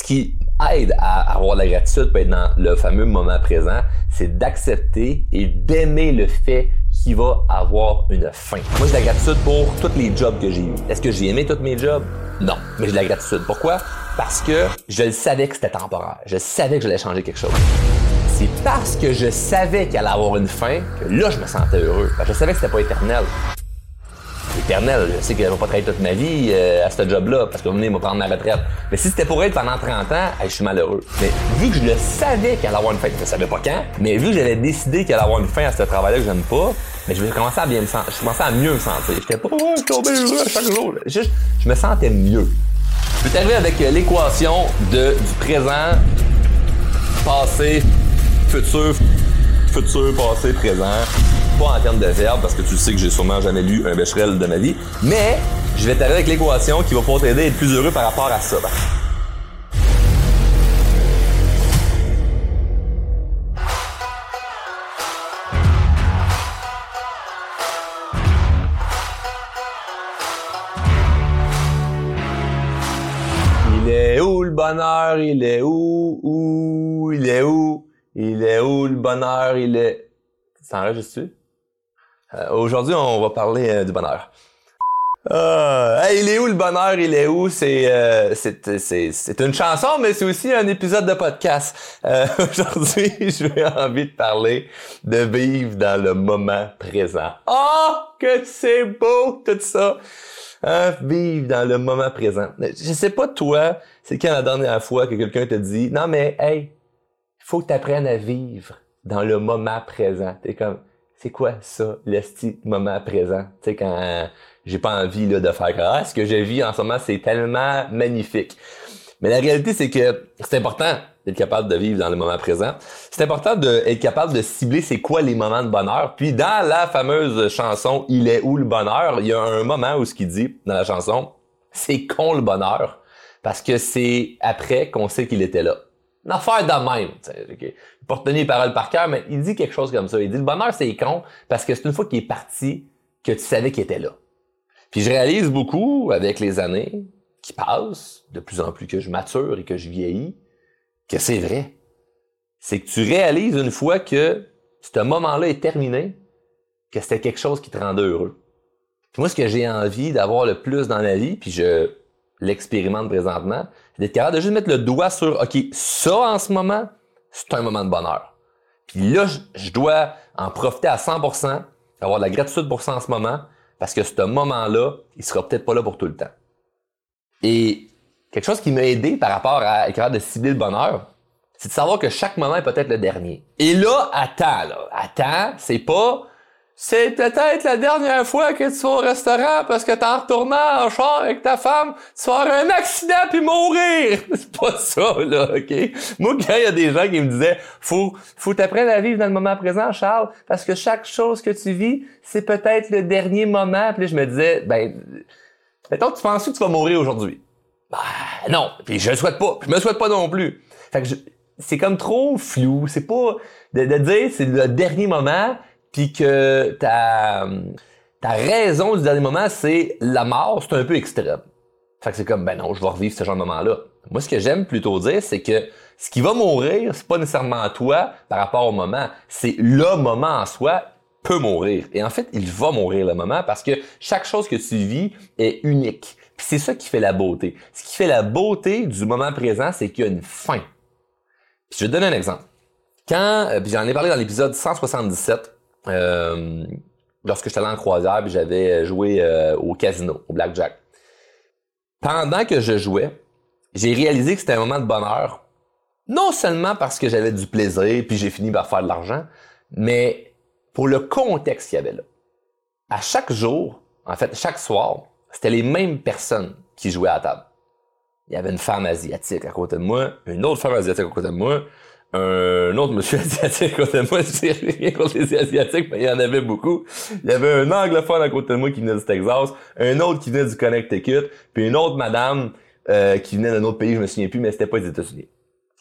ce qui aide à avoir la gratitude, peut être dans le fameux moment présent, c'est d'accepter et d'aimer le fait qu'il va avoir une fin. Moi, j'ai de la gratitude pour tous les jobs que j'ai eus. Est-ce que j'ai aimé tous mes jobs? Non. Mais j'ai de la gratitude. Pourquoi? Parce que je le savais que c'était temporaire. Je savais que j'allais changer quelque chose. C'est parce que je savais qu'il allait avoir une fin que là, je me sentais heureux. Je savais que c'était pas éternel Je sais que je vais pas travailler toute ma vie euh, à ce job-là parce que vous venez me prendre ma retraite. Mais si c'était pour être pendant 30 ans, je suis malheureux. Mais vu que je le savais qu'il allait avoir une fin, je ne savais pas quand, mais vu que j'avais décidé qu'il allait avoir une fin à ce travail-là que j'aime pas, mais je commençais à bien me sentir. Je commençais à mieux me sentir. J'étais pas, ouais, je suis heureux chaque jour. Je me sentais mieux. Je peux t'arriver avec euh, l'équation de, du présent, passé, futur, futur, passé, présent en termes de verbe parce que tu sais que j'ai sûrement jamais lu un Becherel de ma vie, mais je vais t'arriver avec l'équation qui va pouvoir t'aider à être plus heureux par rapport à ça. Il est où le bonheur? Il est où? Où? Il est où? Il est où le bonheur? Il est... Ça enregistre-tu? Euh, aujourd'hui, on va parler euh, du bonheur. Euh, il est où le bonheur? Il est où? C'est c'est une chanson, mais c'est aussi un épisode de podcast. Aujourd'hui, j'ai envie de parler de vivre dans le moment présent. Oh, que c'est beau tout ça! Hein, vivre dans le moment présent. Je sais pas toi, c'est quand la dernière fois que quelqu'un te dit non mais hey, faut que tu apprennes à vivre dans le moment présent. T'es comme c'est quoi ça, l'esti moment présent? Tu sais, quand j'ai pas envie là, de faire ah, ce que je vis en ce moment, c'est tellement magnifique. Mais la réalité, c'est que c'est important d'être capable de vivre dans le moment présent. C'est important d'être capable de cibler c'est quoi les moments de bonheur. Puis dans la fameuse chanson Il est où le bonheur, il y a un moment où ce qu'il dit dans la chanson, c'est con le bonheur. Parce que c'est après qu'on sait qu'il était là. Une affaire de même. Okay. Pour tenir les paroles par cœur, mais il dit quelque chose comme ça. Il dit le bonheur, c'est con parce que c'est une fois qu'il est parti que tu savais qu'il était là. Puis je réalise beaucoup avec les années qui passent, de plus en plus que je mature et que je vieillis, que c'est vrai. C'est que tu réalises une fois que ce moment-là est terminé, que c'était quelque chose qui te rendait heureux. Puis moi, ce que j'ai envie d'avoir le plus dans la vie, puis je l'expérimente présentement, d'être capable de juste mettre le doigt sur, OK, ça en ce moment, c'est un moment de bonheur. Puis là, je dois en profiter à 100%, avoir de la gratitude pour ça en ce moment, parce que ce moment-là, il sera peut-être pas là pour tout le temps. Et quelque chose qui m'a aidé par rapport à être capable de cibler le bonheur, c'est de savoir que chaque moment est peut-être le dernier. Et là, attends, là. Attends, c'est pas c'est peut-être la dernière fois que tu vas au restaurant parce que t'es en retournant en char avec ta femme, tu vas avoir un accident puis mourir. C'est pas ça, là, OK? Moi, quand il y a des gens qui me disaient, faut, faut t'apprendre à vivre dans le moment présent, Charles, parce que chaque chose que tu vis, c'est peut-être le dernier moment. Puis je me disais, ben, mettons, tu penses que tu vas mourir aujourd'hui? Ben, non. Puis je le souhaite pas. je me souhaite pas non plus. Fait que c'est comme trop flou. C'est pas, de, de dire c'est le dernier moment, puis que ta, raison du dernier moment, c'est la mort, c'est un peu extrême. Fait que c'est comme, ben non, je vais revivre ce genre de moment-là. Moi, ce que j'aime plutôt dire, c'est que ce qui va mourir, c'est pas nécessairement toi par rapport au moment. C'est le moment en soi peut mourir. Et en fait, il va mourir le moment parce que chaque chose que tu vis est unique. Puis c'est ça qui fait la beauté. Ce qui fait la beauté du moment présent, c'est qu'il y a une fin. Puis je vais te donner un exemple. Quand, euh, j'en ai parlé dans l'épisode 177, euh, lorsque j'étais allé en croisière, j'avais joué euh, au casino, au blackjack. Pendant que je jouais, j'ai réalisé que c'était un moment de bonheur. Non seulement parce que j'avais du plaisir, puis j'ai fini par faire de l'argent, mais pour le contexte qu'il y avait là. À chaque jour, en fait, chaque soir, c'était les mêmes personnes qui jouaient à la table. Il y avait une femme asiatique à côté de moi, une autre femme asiatique à côté de moi, un autre monsieur asiatique à côté de moi, je rien contre les asiatiques, mais il y en avait beaucoup. Il y avait un anglophone à côté de moi qui venait du Texas, un autre qui venait du Connecticut, puis une autre madame euh, qui venait d'un autre pays, je me souviens plus, mais c'était pas les États-Unis.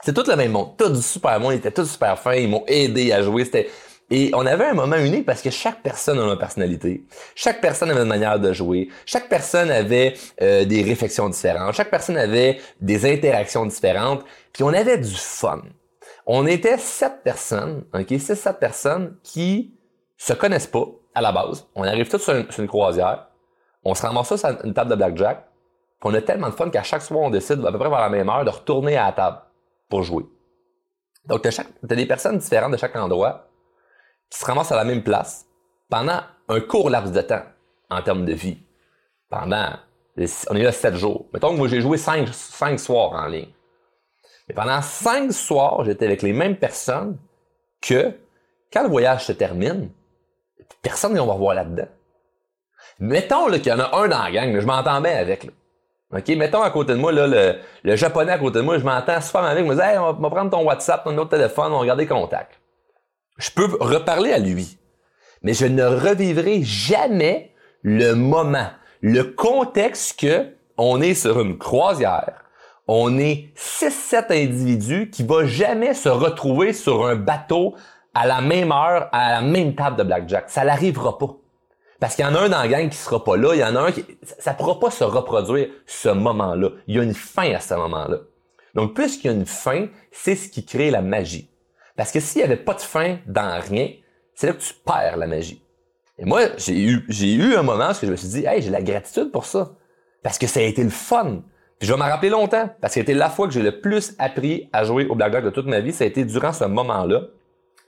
C'est tout le même monde, tout du super monde, ils étaient tous super fins, ils m'ont aidé à jouer, c'était Et on avait un moment unique parce que chaque personne a une personnalité. Chaque personne avait une manière de jouer. Chaque personne avait euh, des réflexions différentes. Chaque personne avait des interactions différentes. Puis on avait du fun. On était sept personnes, ok, c'est sept personnes qui se connaissent pas à la base. On arrive tous sur une, croisière. On se ramasse sur une table de blackjack. On a tellement de fun qu'à chaque soir, on décide à peu près vers la même heure de retourner à la table pour jouer. Donc, tu as, des personnes différentes de chaque endroit qui se ramassent à la même place pendant un court laps de temps en termes de vie. Pendant, on est là sept jours. Mettons que moi j'ai joué cinq, cinq soirs en ligne. Mais pendant cinq soirs, j'étais avec les mêmes personnes que quand le voyage se termine, personne ne va voir là-dedans. Mettons qu'il y en a un dans la gang, je m'entends bien avec. OK, mettons à côté de moi, là, le, japonais à côté de moi, je m'entends super avec, je me hey, on va, prendre ton WhatsApp, ton autre téléphone, on va regarder contact je peux reparler à lui, mais je ne revivrai jamais le moment, le contexte que on est sur une croisière, on est 6-7 individus qui vont jamais se retrouver sur un bateau à la même heure, à la même table de blackjack. Ça n'arrivera pas. Parce qu'il y en a un dans la gang qui sera pas là, il y en a un qui, ça pourra pas se reproduire ce moment-là. Il y a une fin à ce moment-là. Donc, puisqu'il y a une fin, c'est ce qui crée la magie. Parce que s'il n'y avait pas de fin dans rien, c'est là que tu perds la magie. Et moi, j'ai eu, j'ai eu un moment où je me suis dit, hey, j'ai la gratitude pour ça. Parce que ça a été le fun. Puis je vais m'en rappeler longtemps. Parce que c'était la fois que j'ai le plus appris à jouer au Black de toute ma vie. Ça a été durant ce moment-là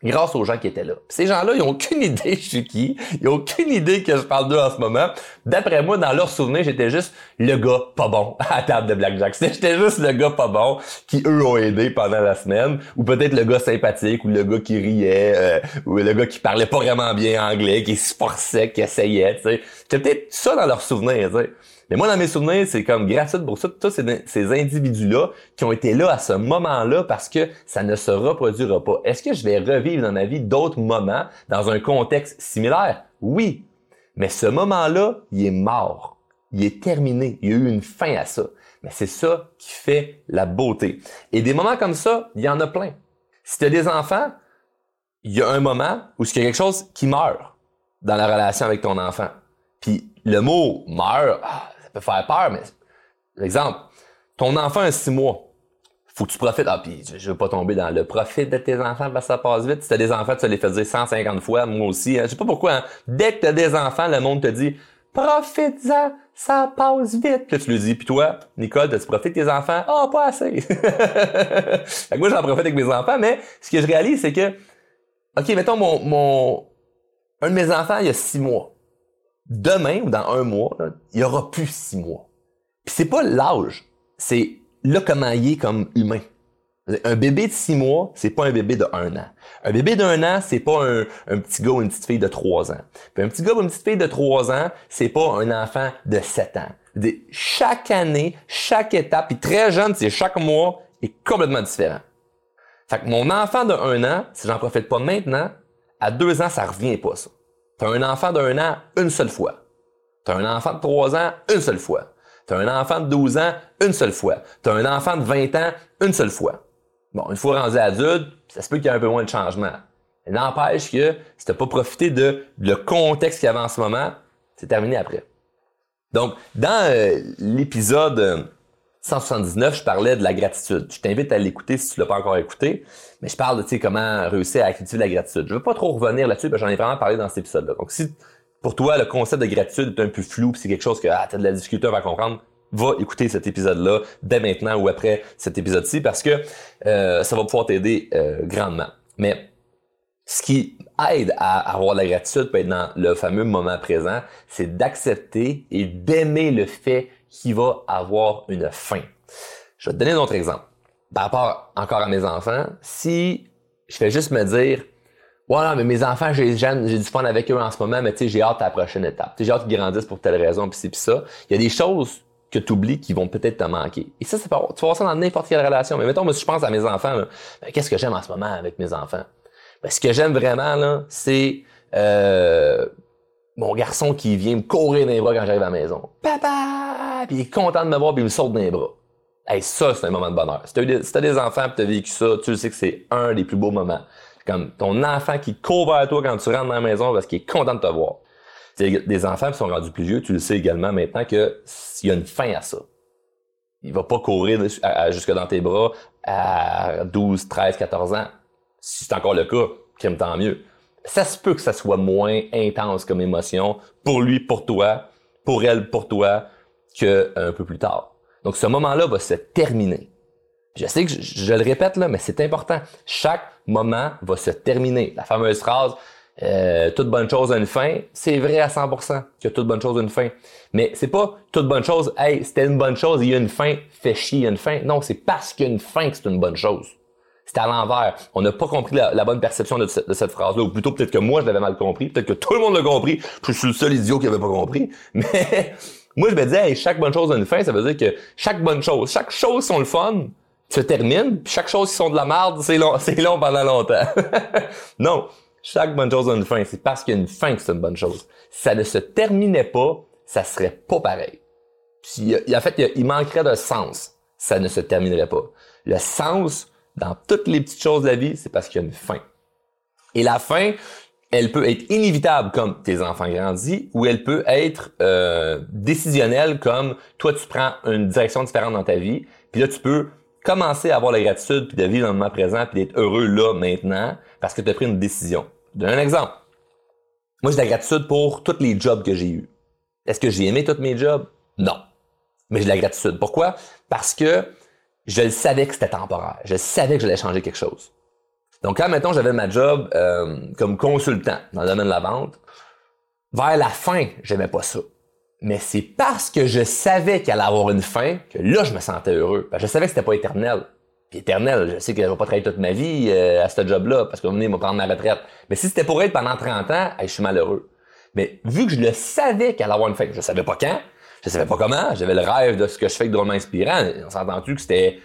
grâce aux gens qui étaient là. ces gens-là, ils ont aucune idée je suis qui, ils ont aucune idée que je parle d'eux en ce moment. D'après moi, dans leurs souvenirs, j'étais juste le gars pas bon à la table de Blackjack. J'étais juste le gars pas bon qui, eux, ont aidé pendant la semaine. Ou peut-être le gars sympathique, ou le gars qui riait, euh, ou le gars qui parlait pas vraiment bien anglais, qui se forçait, qui essayait, tu peut-être ça dans leurs souvenirs, tu. Mais moi, dans mes souvenirs, c'est comme grâce pour ça, tous ces, ces individus-là qui ont été là à ce moment-là parce que ça ne se reproduira pas. Est-ce que je vais revivre dans ma vie d'autres moments dans un contexte similaire? Oui. Mais ce moment-là, il est mort. Il est terminé. Il y a eu une fin à ça. Mais c'est ça qui fait la beauté. Et des moments comme ça, il y en a plein. Si tu as des enfants, il y a un moment où il y a quelque chose qui meurt dans la relation avec ton enfant. Puis le mot meurt, ah, peut faire peur, mais exemple, ton enfant a six mois. Faut que tu profites. Ah, puis je veux pas tomber dans le profit de tes enfants parce que ça passe vite. Si t'as des enfants, tu les fais dire 150 fois, moi aussi. Hein. Je sais pas pourquoi. Hein. Dès que t'as des enfants, le monde te dit Profite-en, ça passe vite. Puis tu lui dis, puis toi, Nicole, tu profites de tes enfants? Ah, oh, pas assez. moi, j'en profite avec mes enfants, mais ce que je réalise, c'est que, OK, mettons mon, mon, un de mes enfants, il y a six mois demain ou dans un mois, il y aura plus six mois. Puis c'est pas l'âge, c'est là comment il est comme humain. Un bébé de six mois, c'est pas un bébé de un an. Un bébé d'un an, c'est pas un, petit gars ou une petite fille de trois ans. Puis un petit gars ou une petite fille de trois ans, c'est pas un enfant de sept ans. chaque année, chaque étape, puis très jeune, c'est chaque mois, est complètement différent. Fait que mon enfant de un an, si j'en profite pas maintenant, à deux ans, ça revient pas ça. T'as un enfant d'un an une seule fois. T'as un enfant de trois ans une seule fois. T'as un enfant de 12 ans une seule fois. T'as un enfant de 20 ans une seule fois. Bon, une fois rendu adulte, ça se peut qu'il y ait un peu moins de changement. N'empêche que si t'as pas profité de le contexte qu'il y avait en ce moment, c'est terminé après. Donc, dans euh, l'épisode 179, je parlais de la gratitude. Je t'invite à l'écouter si tu l'as pas encore écouté. Mais je parle de, comment réussir à cultiver la gratitude. Je veux pas trop revenir là-dessus, parce que j'en ai vraiment parlé dans cet épisode-là. Donc, si pour toi, le concept de gratitude est un peu flou, c'est quelque chose que ah, tu as de la difficulté à comprendre, va écouter cet épisode-là dès maintenant ou après cet épisode-ci parce que euh, ça va pouvoir t'aider euh, grandement. Mais ce qui aide à avoir la gratitude peut être dans le fameux moment présent, c'est d'accepter et d'aimer le fait qu'il va avoir une fin. Je vais te donner un autre exemple par rapport encore à mes enfants, si je fais juste me dire, voilà, mais mes enfants, j'ai, du fun avec eux en ce moment, mais tu sais, j'ai hâte à la prochaine étape. j'ai hâte qu'ils grandissent pour telle raison, puis c'est puis ça. Il y a des choses que tu oublies qui vont peut-être te manquer. Et ça, c'est pas, tu voir ça dans n'importe quelle relation. Mais mettons, moi, si je pense à mes enfants, ben, qu'est-ce que j'aime en ce moment avec mes enfants? Ben, ce que j'aime vraiment, là, c'est euh, mon garçon qui vient me courir dans les bras quand j'arrive à la maison. Papa! Puis il est content de me voir, puis il me saute dans les bras. Hey, ça, c'est un moment de bonheur. Si t'as si des enfants et t'as vécu ça, tu sais que c'est un des plus beaux moments. Comme ton enfant qui court vers toi quand tu rentres dans la maison parce qu'il est content de te voir. Des enfants qui sont rendus plus vieux, tu le sais également maintenant que s'il y a une fin à ça. Il va pas courir jusque dans tes bras à 12, 13, 14 ans. Si c'est encore le cas, crime tant mieux. Ça se peut que ça soit moins intense comme émotion pour lui, pour toi, pour elle, pour toi, qu'un peu plus tard. Donc ce moment-là va se terminer. Je sais que je, le répète là, mais c'est important. Chaque moment va se terminer. La fameuse phrase euh, toute bonne chose a une fin, c'est vrai à 100% que toute bonne chose a une fin. Mais c'est pas toute bonne chose, hey, c'était une bonne chose, il y a une fin, fait chier, il y a une fin. Non, c'est parce qu'il y a une fin que c'est une bonne chose. C'est à l'envers. On n'a pas compris la, bonne perception de, cette phrase-là. Ou plutôt, peut-être que moi, je l'avais mal compris. Peut-être que tout le monde l'a compris. Je suis le seul idiot qui avait pas compris. Mais moi, je me disais, chaque bonne chose a une fin. Ça veut dire que chaque bonne chose, chaque chose sont le fun, se termine. Puis chaque chose qui sont de la merde, c'est long, c'est long pendant longtemps. non. Chaque bonne chose a une fin. C'est parce qu'il y a une fin que c'est une bonne chose. Si ça ne se terminait pas, ça serait pas pareil. Puis, en fait, il manquerait de sens. Ça ne se terminerait pas. Le sens, dans toutes les petites choses de la vie, c'est parce qu'il y a une fin. Et la fin, elle peut être inévitable comme tes enfants grandissent, ou elle peut être euh, décisionnelle comme toi tu prends une direction différente dans ta vie, puis là tu peux commencer à avoir la gratitude puis de vivre dans le moment présent puis d'être heureux là maintenant parce que tu as pris une décision. Donne un exemple. Moi j'ai de la gratitude pour tous les jobs que j'ai eus. Est-ce que j'ai aimé tous mes jobs? Non. Mais j'ai de la gratitude. Pourquoi? Parce que je le savais que c'était temporaire. Je savais que j'allais changer quelque chose. Donc quand, mettons, j'avais ma job euh, comme consultant dans le domaine de la vente, vers la fin, j'aimais pas ça. Mais c'est parce que je savais qu'il allait avoir une fin que là, je me sentais heureux. je savais que c'était pas éternel. Puis éternel, je sais que je vais pas travailler toute ma vie euh, à ce job-là parce que venez me prendre ma retraite. Mais si c'était pour être pendant 30 ans, je suis malheureux. Mais vu que je le savais qu'il allait avoir une fin, je savais pas quand, je savais pas comment. J'avais le rêve de ce que je fais de drôlement inspirant. On s'est entendu que c'était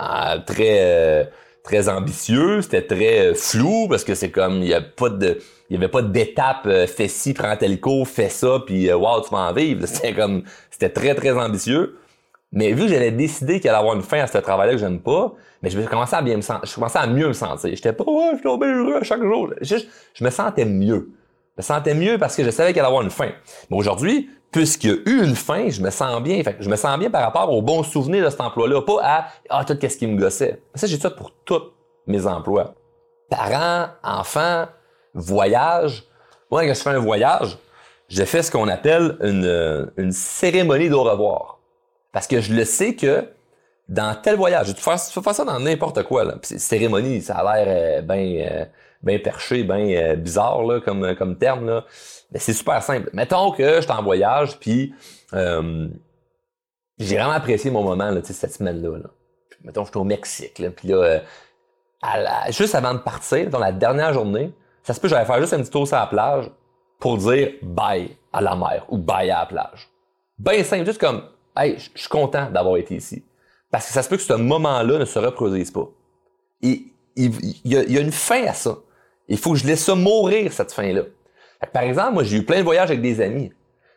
euh, très euh, très ambitieux, c'était très euh, flou parce que c'est comme il y a pas de il y avait pas d'étape fais ci, prends tel cours, fais ça puis wow, tu vas en vivre. C'était comme c'était très très ambitieux. Mais vu que j'avais décidé qu'il allait avoir une fin à ce travail-là que j'aime pas, mais je commençais à bien me sentir, je commençais à mieux me sentir. J'étais pas ouais, je suis tombé heureux chaque jour. Je, je me sentais mieux. Je me sentais mieux parce que je savais qu'il allait avoir une fin. Mais aujourd'hui, puisqu'il y a eu une fin, je me sens bien. Fait je me sens bien par rapport aux bons souvenirs de cet emploi-là, pas à ah tout qu'est-ce qui me gossait. Ça j'ai ça pour tous mes emplois. Parents, enfants, voyage. Moi quand je fais un voyage, je fais ce qu'on appelle une, une cérémonie d'au revoir. Parce que je le sais que dans tel voyage, tu tu faire ça dans n'importe quoi. Là. cérémonie, ça a l'air euh, bien euh, ben perché, bien euh, bizarre là, comme, comme terme. Là. Mais c'est super simple. Mettons que je suis en voyage, puis euh, j'ai vraiment apprécié mon moment là, cette semaine-là. Là. Mettons, je suis au Mexique, là, puis là, euh, juste avant de partir, dans la dernière journée, ça se peut que j'allais faire juste un petit tour sur la plage pour dire bye à la mer ou bye à la plage. Ben simple, juste comme Hey, je suis content d'avoir été ici. Parce que ça se peut que ce moment-là ne se reproduise pas. Et il y a une fin à ça. Il faut que je laisse ça mourir, cette fin-là. Par exemple, moi, j'ai eu plein de voyages avec des amis.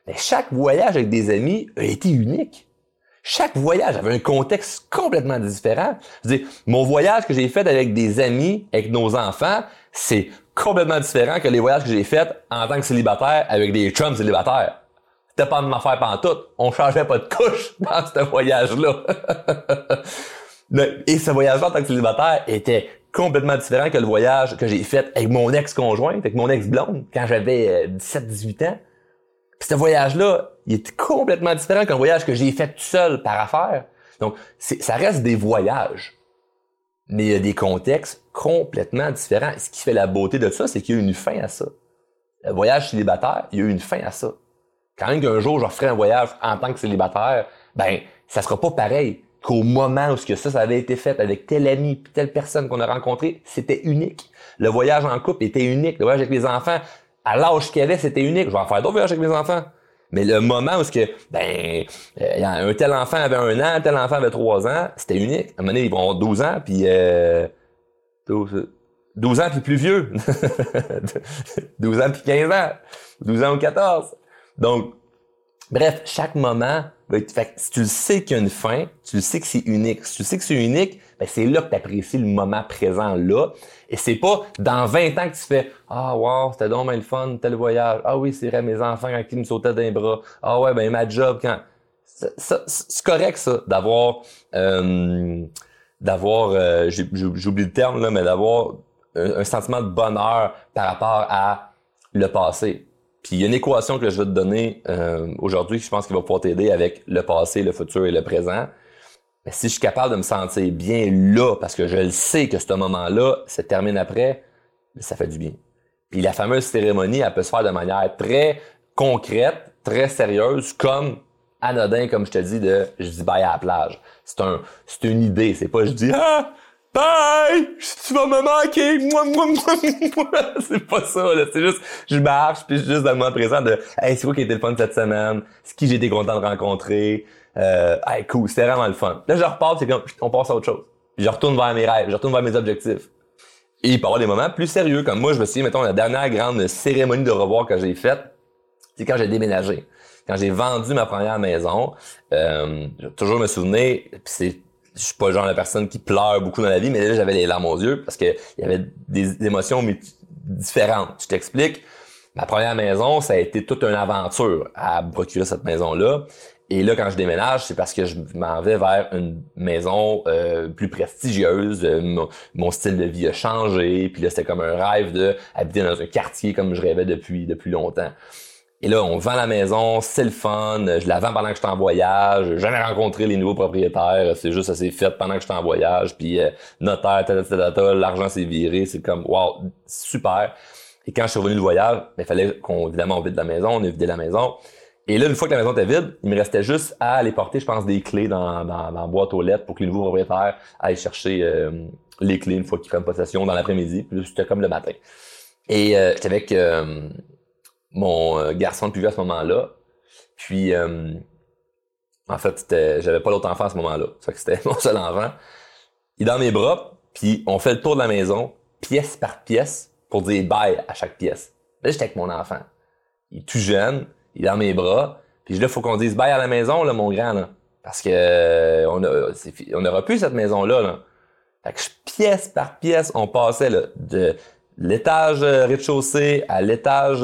Mais chaque voyage avec des amis a été unique. Chaque voyage avait un contexte complètement différent. Je veux dire, mon voyage que j'ai fait avec des amis, avec nos enfants, c'est complètement différent que les voyages que j'ai faits en tant que célibataire avec des chums célibataires. C'était pas de m'affaire pantoute. On changeait pas de couche dans ce voyage-là. Et ce voyage-là en tant que célibataire était complètement différent que le voyage que j'ai fait avec mon ex-conjointe, avec mon ex-blonde, quand j'avais 17-18 euh, ans. Puis ce voyage-là, il est complètement différent qu'un voyage que j'ai fait tout seul par affaire. Donc, ça reste des voyages. Mais il y a des contextes complètement différents. Ce qui fait la beauté de ça, c'est qu'il y a une fin à ça. Le voyage célibataire, il y a une fin à ça. Quand même qu'un jour, je referai un voyage en tant que célibataire, ben, ça sera pas pareil qu'au moment où ça, ça avait été fait avec tel ami, telle personne qu'on a rencontré, c'était unique. Le voyage en couple était unique. Le voyage avec les enfants, à l'âge qu'il avait, c'était unique. Je vais en faire d'autres voyages avec mes enfants. Mais le moment où que, ben, euh, un tel enfant avait un an, un tel enfant avait trois ans, c'était unique. À un moment donné, ils vont avoir 12 ans, puis euh, 12, ans puis plus vieux. 12 ans puis 15 ans. 12 ans ou 14. Donc, bref, chaque moment que si tu le sais qu'il y a une fin, tu le sais que c'est unique. Si tu sais que c'est unique, ben c'est là que tu apprécies le moment présent là. Et c'est pas dans 20 ans que tu fais Ah wow, c'était donc le fun, tel voyage. Ah oui, c'est vrai, mes enfants quand ils me sautaient d'un bras. Ah ouais, ben ma job quand. C'est correct ça, d'avoir euh, d'avoir euh, j'oublie le terme là, mais d'avoir un, sentiment de bonheur par rapport à le passé. Puis il y a une équation que je vais te donner euh, aujourd'hui que je pense qu'il va pouvoir t'aider avec le passé, le futur et le présent. Mais si je suis capable de me sentir bien là, parce que je le sais que ce moment-là se termine après, ça fait du bien. Puis la fameuse cérémonie, elle peut se faire de manière très concrète, très sérieuse, comme anodin, comme je te dis, de je dis bye à la plage. C'est un, c'est une idée. C'est pas je dis ah bye, tu vas me manquer, moi, moi, moi, c'est pas ça, là. C'est juste, je marche, puis je suis juste dans le moment présent de, hey, c'est quoi qui a été le fun cette semaine? C'est qui été content de rencontrer? Euh, hey, cool, c'était vraiment le fun. Là, je repars, c'est comme, on passe à autre chose. je retourne vers mes rêves, je retourne vers mes objectifs. Et il peut y avoir des moments plus sérieux, comme moi, je me souviens, mettons, la dernière grande cérémonie de revoir que j'ai faite, c'est quand j'ai déménagé quand j'ai vendu ma première maison, euh, toujours me souvenir, c'est je suis pas le genre de personne qui pleure beaucoup dans la vie, mais là j'avais les larmes aux yeux parce que il y avait des émotions différentes. Je t'explique. Ma première maison, ça a été toute une aventure à procurer cette maison-là. Et là, quand je déménage, c'est parce que je m'en vais vers une maison euh, plus prestigieuse. Mon, mon, style de vie a changé. Puis là, c'était comme un rêve de habiter dans un quartier comme je rêvais depuis depuis longtemps. Et là, on vend la maison, c'est le fun, je la vends pendant que je suis en voyage, j'ai jamais rencontré les nouveaux propriétaires, c'est juste ça s'est fait pendant que je suis en voyage, puis euh, notaire, l'argent s'est viré, c'est comme wow, super. Et quand je suis revenu du voyage, ben, il fallait qu'on évidemment on vide la maison, on a vidé la maison. Et là, une fois que la maison était vide, il me restait juste à aller porter, je pense, des clés dans, dans, dans la boîte aux lettres pour que les nouveaux propriétaires aillent chercher euh, les clés une fois qu'ils prennent possession dans l'après-midi. Puis c'était comme le matin. Et euh, j'étais avec euh, mon euh, garçon de plus vieux à ce moment-là. Puis, euh, en fait, j'avais pas l'autre enfant à ce moment-là. Ça que c'était mon seul enfant. Il est dans mes bras, puis on fait le tour de la maison, pièce par pièce, pour dire bye à chaque pièce. Là, j'étais avec mon enfant. Il est tout jeune, il est dans mes bras, puis là, il faut qu'on dise bye à la maison, là, mon grand. Parce que euh, on, a, plus cette maison-là, là. Fait que pièce par pièce, on passait de l'étage rez-de-chaussée à l'étage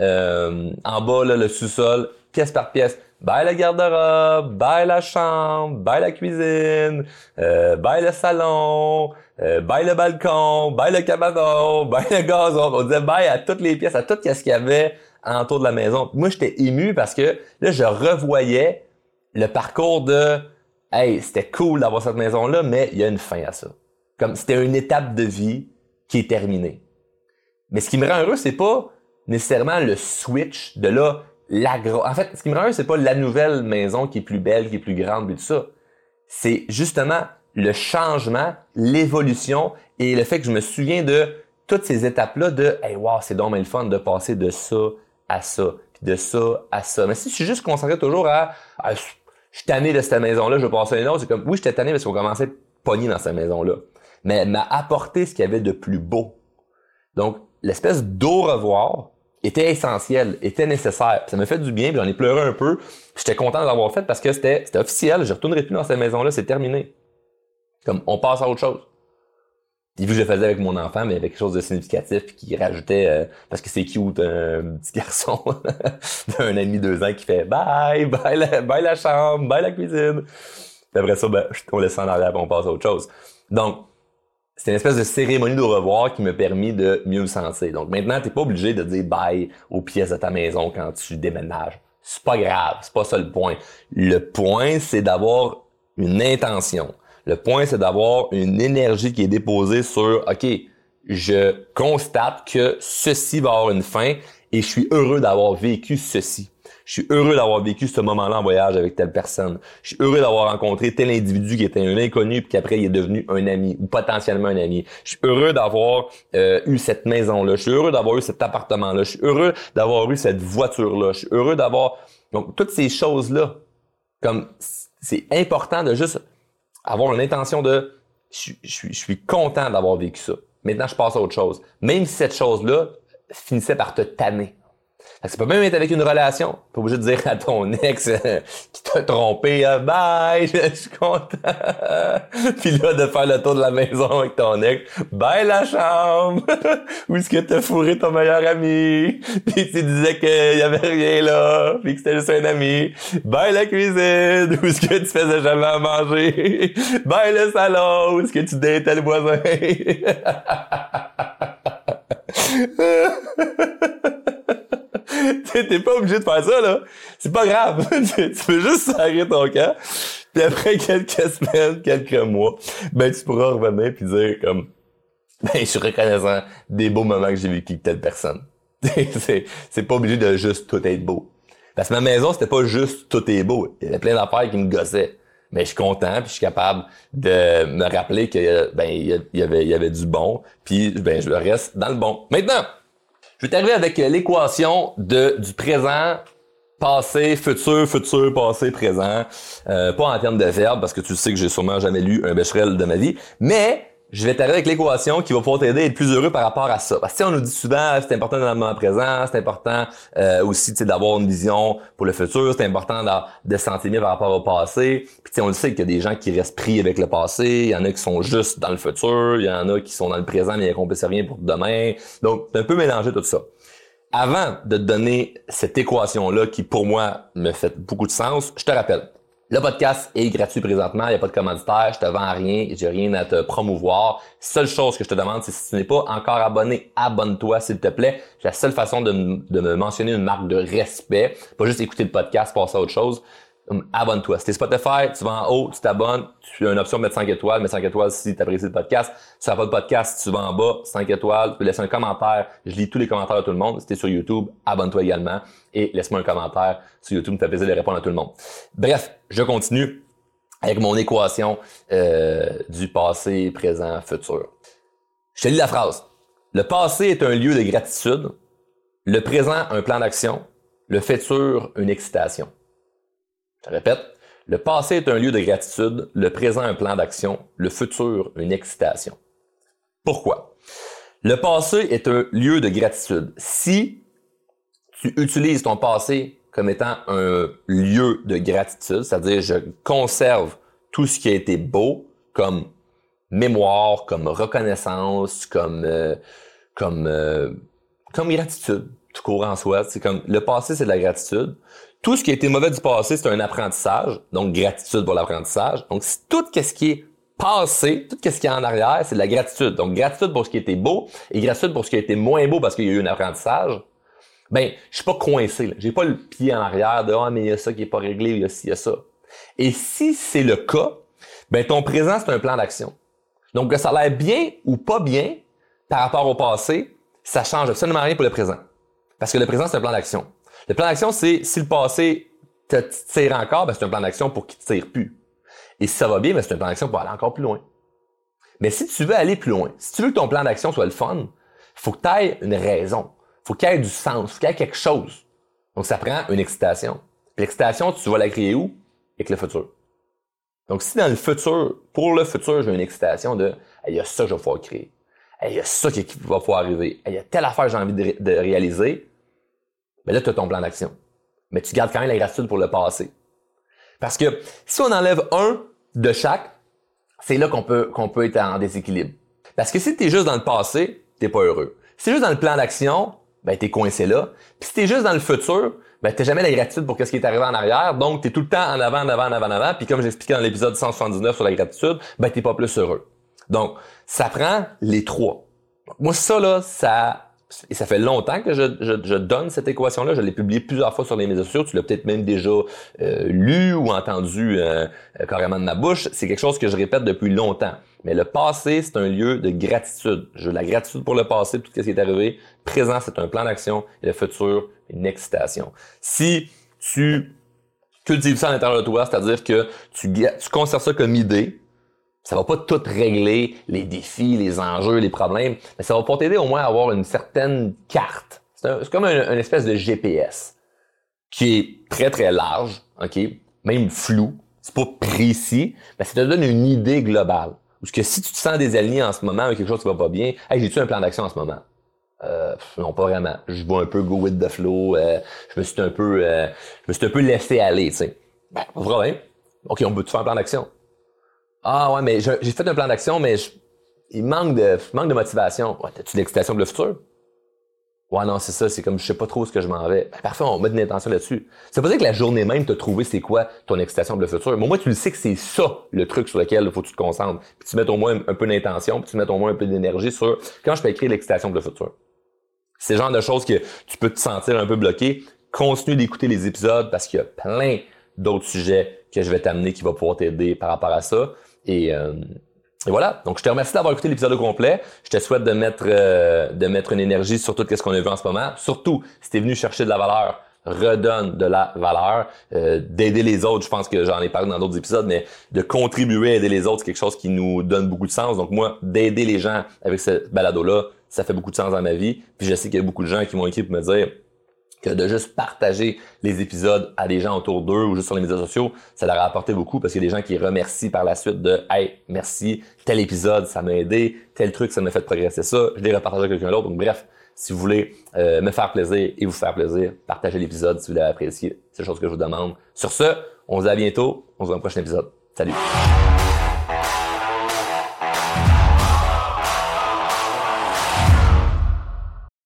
euh, en bas, là, le sous-sol, pièce par pièce. Bye la garde-robe, bye la chambre, bye la cuisine, euh, bye le salon, euh, bye le balcon, bye le cabanon, bye le gazon. On disait bye à toutes les pièces, à tout ce qu'il y avait autour de la maison. Moi, j'étais ému parce que là, je revoyais le parcours de Hey, c'était cool d'avoir cette maison-là, mais il y a une fin à ça. Comme c'était une étape de vie qui est terminée. Mais ce qui me rend heureux, c'est pas nécessairement le switch de là, la En fait, ce qui me rend c'est pas la nouvelle maison qui est plus belle, qui est plus grande, et tout ça. C'est justement le changement, l'évolution et le fait que je me souviens de toutes ces étapes-là de Hey wow, c'est donc le fun de passer de ça à ça, puis de ça à ça. Mais si je suis juste concentré toujours à, je suis tanné de cette maison-là, je vais passer à une autre, c'est comme oui, j'étais tanné parce qu'on commençait à pogner dans cette maison-là. Mais elle m'a apporté ce qu'il y avait de plus beau. Donc, l'espèce d'au revoir était essentiel, était nécessaire. Ça me fait du bien, j'en ai pleuré un peu. J'étais content de l'avoir fait parce que c'était officiel. Je retournerai plus dans cette maison-là, c'est terminé. Comme on passe à autre chose. Puis vu que je le faisais avec mon enfant, mais avec quelque chose de significatif, qui rajoutait euh, parce que c'est cute un petit garçon d'un an et demi, deux ans qui fait bye, bye la, bye la chambre, bye la cuisine. Puis après ça, ben, on laisse en arrière, on passe à autre chose. Donc, c'est une espèce de cérémonie de revoir qui me permis de mieux me sentir. Donc maintenant, t'es pas obligé de dire bye aux pièces de ta maison quand tu déménages. C'est pas grave, c'est pas ça le point. Le point, c'est d'avoir une intention. Le point, c'est d'avoir une énergie qui est déposée sur, OK, je constate que ceci va avoir une fin et je suis heureux d'avoir vécu ceci. Je suis heureux d'avoir vécu ce moment-là en voyage avec telle personne. Je suis heureux d'avoir rencontré tel individu qui était un inconnu puis qu'après il est devenu un ami ou potentiellement un ami. Je suis heureux d'avoir euh, eu cette maison-là. Je suis heureux d'avoir eu cet appartement-là. Je suis heureux d'avoir eu cette voiture-là. Je suis heureux d'avoir donc toutes ces choses-là. Comme c'est important de juste avoir une intention de je, je, suis content d'avoir vécu ça. Maintenant, je passe à autre chose. Même si cette chose-là finissait par te tanner ça peut même être avec une relation. Pas obligé de dire à ton ex euh, qui t'a trompé, euh, bye, je suis content. Puis là, de faire le tour de la maison avec ton ex, bye la chambre. Où est-ce que t'as fourré ton meilleur ami? Puis tu disais qu'il y avait rien là, puis que c'était juste un ami. Bye la cuisine. Où est-ce que tu faisais jamais à manger? Bye le salon. Où est-ce que tu datais le voisin? T'es pas obligé de faire ça, là. C'est pas grave. tu peux juste serrer ton camp. Puis après quelques semaines, quelques mois, ben tu pourras revenir puis dire comme ben je suis reconnaissant des beaux moments que j'ai vécu avec telle personne. c'est, pas obligé de juste tout être beau. Parce que ma maison, c'était pas juste tout est beau. Il y avait plein d'affaires qui me gossaient. Mais je suis content, puis je suis capable de me rappeler que ben il y avait il y avait du bon, puis ben je reste dans le bon. Maintenant, je vais t'arriver avec l'équation de du présent, passé, futur, futur, passé, présent. Euh, pas en termes de verbe, parce que tu sais que j'ai sûrement jamais lu un Becherel de ma vie, mais je vais t'arriver avec l'équation qui va pouvoir t'aider à être plus heureux par rapport à ça. Parce que on nous dit souvent, c'est important dans le présent, c'est important euh, aussi d'avoir une vision pour le futur, c'est important de, se sentir mieux par rapport au passé. Puis on le sait qu'il y a des gens qui restent pris avec le passé, il y en a qui sont juste dans le futur, il y en a qui sont dans le présent mais ils n'accomplissent rien pour demain. Donc, c'est un peu mélanger tout ça. Avant de te donner cette équation-là qui, pour moi, me fait beaucoup de sens, je te rappelle, le podcast est gratuit présentement, il n'y a pas de commanditaire, je te vends rien, j'ai rien à te promouvoir. Seule chose que je te demande, c'est si tu n'es pas encore abonné, abonne-toi s'il te plaît. C'est la seule façon de, de, me mentionner une marque de respect, pas juste écouter le podcast, passer à autre chose. Hum, abonne-toi. Si t'es Spotify, tu vas en haut, tu t'abonnes, tu as une option de mettre 5 étoiles, mets 5 étoiles si tu apprécies le podcast. Si tu pas de podcast, tu vas en bas, 5 étoiles, tu peux laisser un commentaire. Je lis tous les commentaires de tout le monde. Si t'es sur YouTube, abonne-toi également et laisse-moi un commentaire sur YouTube, me fait plaisir de répondre à tout le monde. Bref, je continue avec mon équation euh, du passé, présent, futur. Je te lis la phrase. Le passé est un lieu de gratitude, le présent un plan d'action, le futur une excitation. Je répète, le passé est un lieu de gratitude, le présent un plan d'action, le futur une excitation. Pourquoi? Le passé est un lieu de gratitude. Si tu utilises ton passé comme étant un lieu de gratitude, c'est-à-dire je conserve tout ce qui a été beau comme mémoire, comme reconnaissance, comme euh, comme euh, comme gratitude tout court en soi, c'est comme le passé c'est de la gratitude tout ce qui a été mauvais du passé, c'est un apprentissage, donc gratitude pour l'apprentissage. Donc, tout ce qui est passé, tout ce qui est en arrière, c'est de la gratitude. Donc, gratitude pour ce qui était beau et gratitude pour ce qui a été moins beau parce qu'il y a eu un apprentissage. Ben, je suis pas coincé. J'ai pas le pied en arrière de ah mais il y a ça qui est pas réglé, il y a ci, il y a ça. Et si c'est le cas, ben ton présent c'est un plan d'action. Donc que ça a l'air bien ou pas bien par rapport au passé, ça change absolument rien pour le présent. Parce que le présent c'est un plan d'action. Le plan d'action, c'est si le passé te tire encore, ben c'est un plan d'action pour qu'il te tire plus. Et si ça va bien, ben c'est un plan d'action pour aller encore plus loin. Mais si tu veux aller plus loin, si tu veux que ton plan d'action soit le fun, faut que tu aies une raison. Faut qu'il y ait du sens, faut qu'il y ait quelque chose. Donc, ça prend une excitation. l'excitation, tu vas la créer où? Avec le futur. Donc, si dans le futur, pour le futur, j'ai une excitation de, il y a ça que je vais pouvoir créer. Il y a ça qui va pouvoir arriver. Il y a telle affaire que j'ai envie de réaliser mais là, tu as ton plan d'action. Mais tu gardes quand même la gratitude pour le passé. Parce que si on enlève un de chaque, c'est là qu'on peut, qu'on peut être en déséquilibre. Parce que si tu es juste dans le passé, t'es pas heureux. Si es juste dans le plan d'action, ben t'es coincé là. Puis si t'es juste dans le futur, ben t'as jamais la gratitude pour ce qui est arrivé en arrière, donc t'es tout le temps en avant, en avant, en avant, en avant. Puis comme j'expliquais dans l'épisode 179 sur la gratitude, ben t'es pas plus heureux. Donc ça prend les trois. Moi ça là, ça et ça fait longtemps que je, je, donne cette équation-là. Je l'ai publiée plusieurs fois sur les médias sociaux. Tu l'as peut-être même déjà euh, lu ou entendu euh, carrément de ma bouche. C'est quelque chose que je répète depuis longtemps. Mais le passé, c'est un lieu de gratitude. Je veux la gratitude pour le passé, tout ce qui est arrivé. Présent, c'est un plan d'action. Et le futur, une excitation. Si tu cultives ça à l'intérieur de toi, c'est-à-dire que tu, tu conserves ça comme idée, ça va pas tout régler les défis, les enjeux, les problèmes, mais ça va pas t'aider au moins à avoir une certaine carte. C'est comme une espèce de GPS qui est très très large, ok, même flou, c'est pas précis, mais ça te donne une idée globale. Parce que si tu te sens désaligné en ce moment avec quelque chose qui va pas bien, hey, j'ai-tu un plan d'action en ce moment? Euh, non, pas vraiment. Je vois un peu go with the flow. Euh, je me suis un peu, euh, je me suis un peu laissé aller, tu sais. Ben, pas de problème. OK, on peut tout faire un plan d'action? Ah ouais, mais j'ai fait un plan d'action, mais il manque de, manque de motivation. Ouais, t'as-tu l'excitation pour le futur? Ouais, non, c'est ça, c'est comme je sais pas trop ce que je m'en vais. Ben, parfait, on met une intention là-dessus. C'est pas dire que la journée même, t'as trouvé c'est quoi ton excitation pour le futur. Mais au moins, tu le sais que c'est ça, le truc sur lequel il faut que tu te concentres. Puis tu mets au moins un, peu d'intention, puis tu mets au moins un peu d'énergie sur quand je peux écrire l'excitation pour le futur. C'est le genre de choses que tu peux te sentir un peu bloqué. Continue d'écouter les épisodes parce qu'il y a plein d'autres sujets que je vais t'amener qui vont pouvoir t'aider par rapport à ça. Et, euh, et voilà. Donc, je te remercie d'avoir écouté l'épisode au complet. Je te souhaite de mettre, euh, de mettre une énergie sur tout ce qu'on a vu en ce moment. Surtout, si tu es venu chercher de la valeur, redonne de la valeur, euh, d'aider les autres. Je pense que j'en ai parlé dans d'autres épisodes, mais de contribuer à aider les autres, c'est quelque chose qui nous donne beaucoup de sens. Donc, moi, d'aider les gens avec ce balado-là, ça fait beaucoup de sens dans ma vie. Puis je sais qu'il y a beaucoup de gens qui m'ont écrit pour me dire que de juste partager les épisodes à des gens autour d'eux ou juste sur les médias sociaux, ça leur a apporté beaucoup parce qu'il y a des gens qui remercient par la suite de Hey, merci, tel épisode, ça m'a aidé, tel truc, ça m'a fait progresser ça, je l'ai repartagé avec quelqu'un d'autre. Donc bref, si vous voulez euh, me faire plaisir et vous faire plaisir, partagez l'épisode si vous l'avez apprécié. C'est la chose que je vous demande. Sur ce, on se dit à bientôt, on se voit dans le prochain épisode. Salut!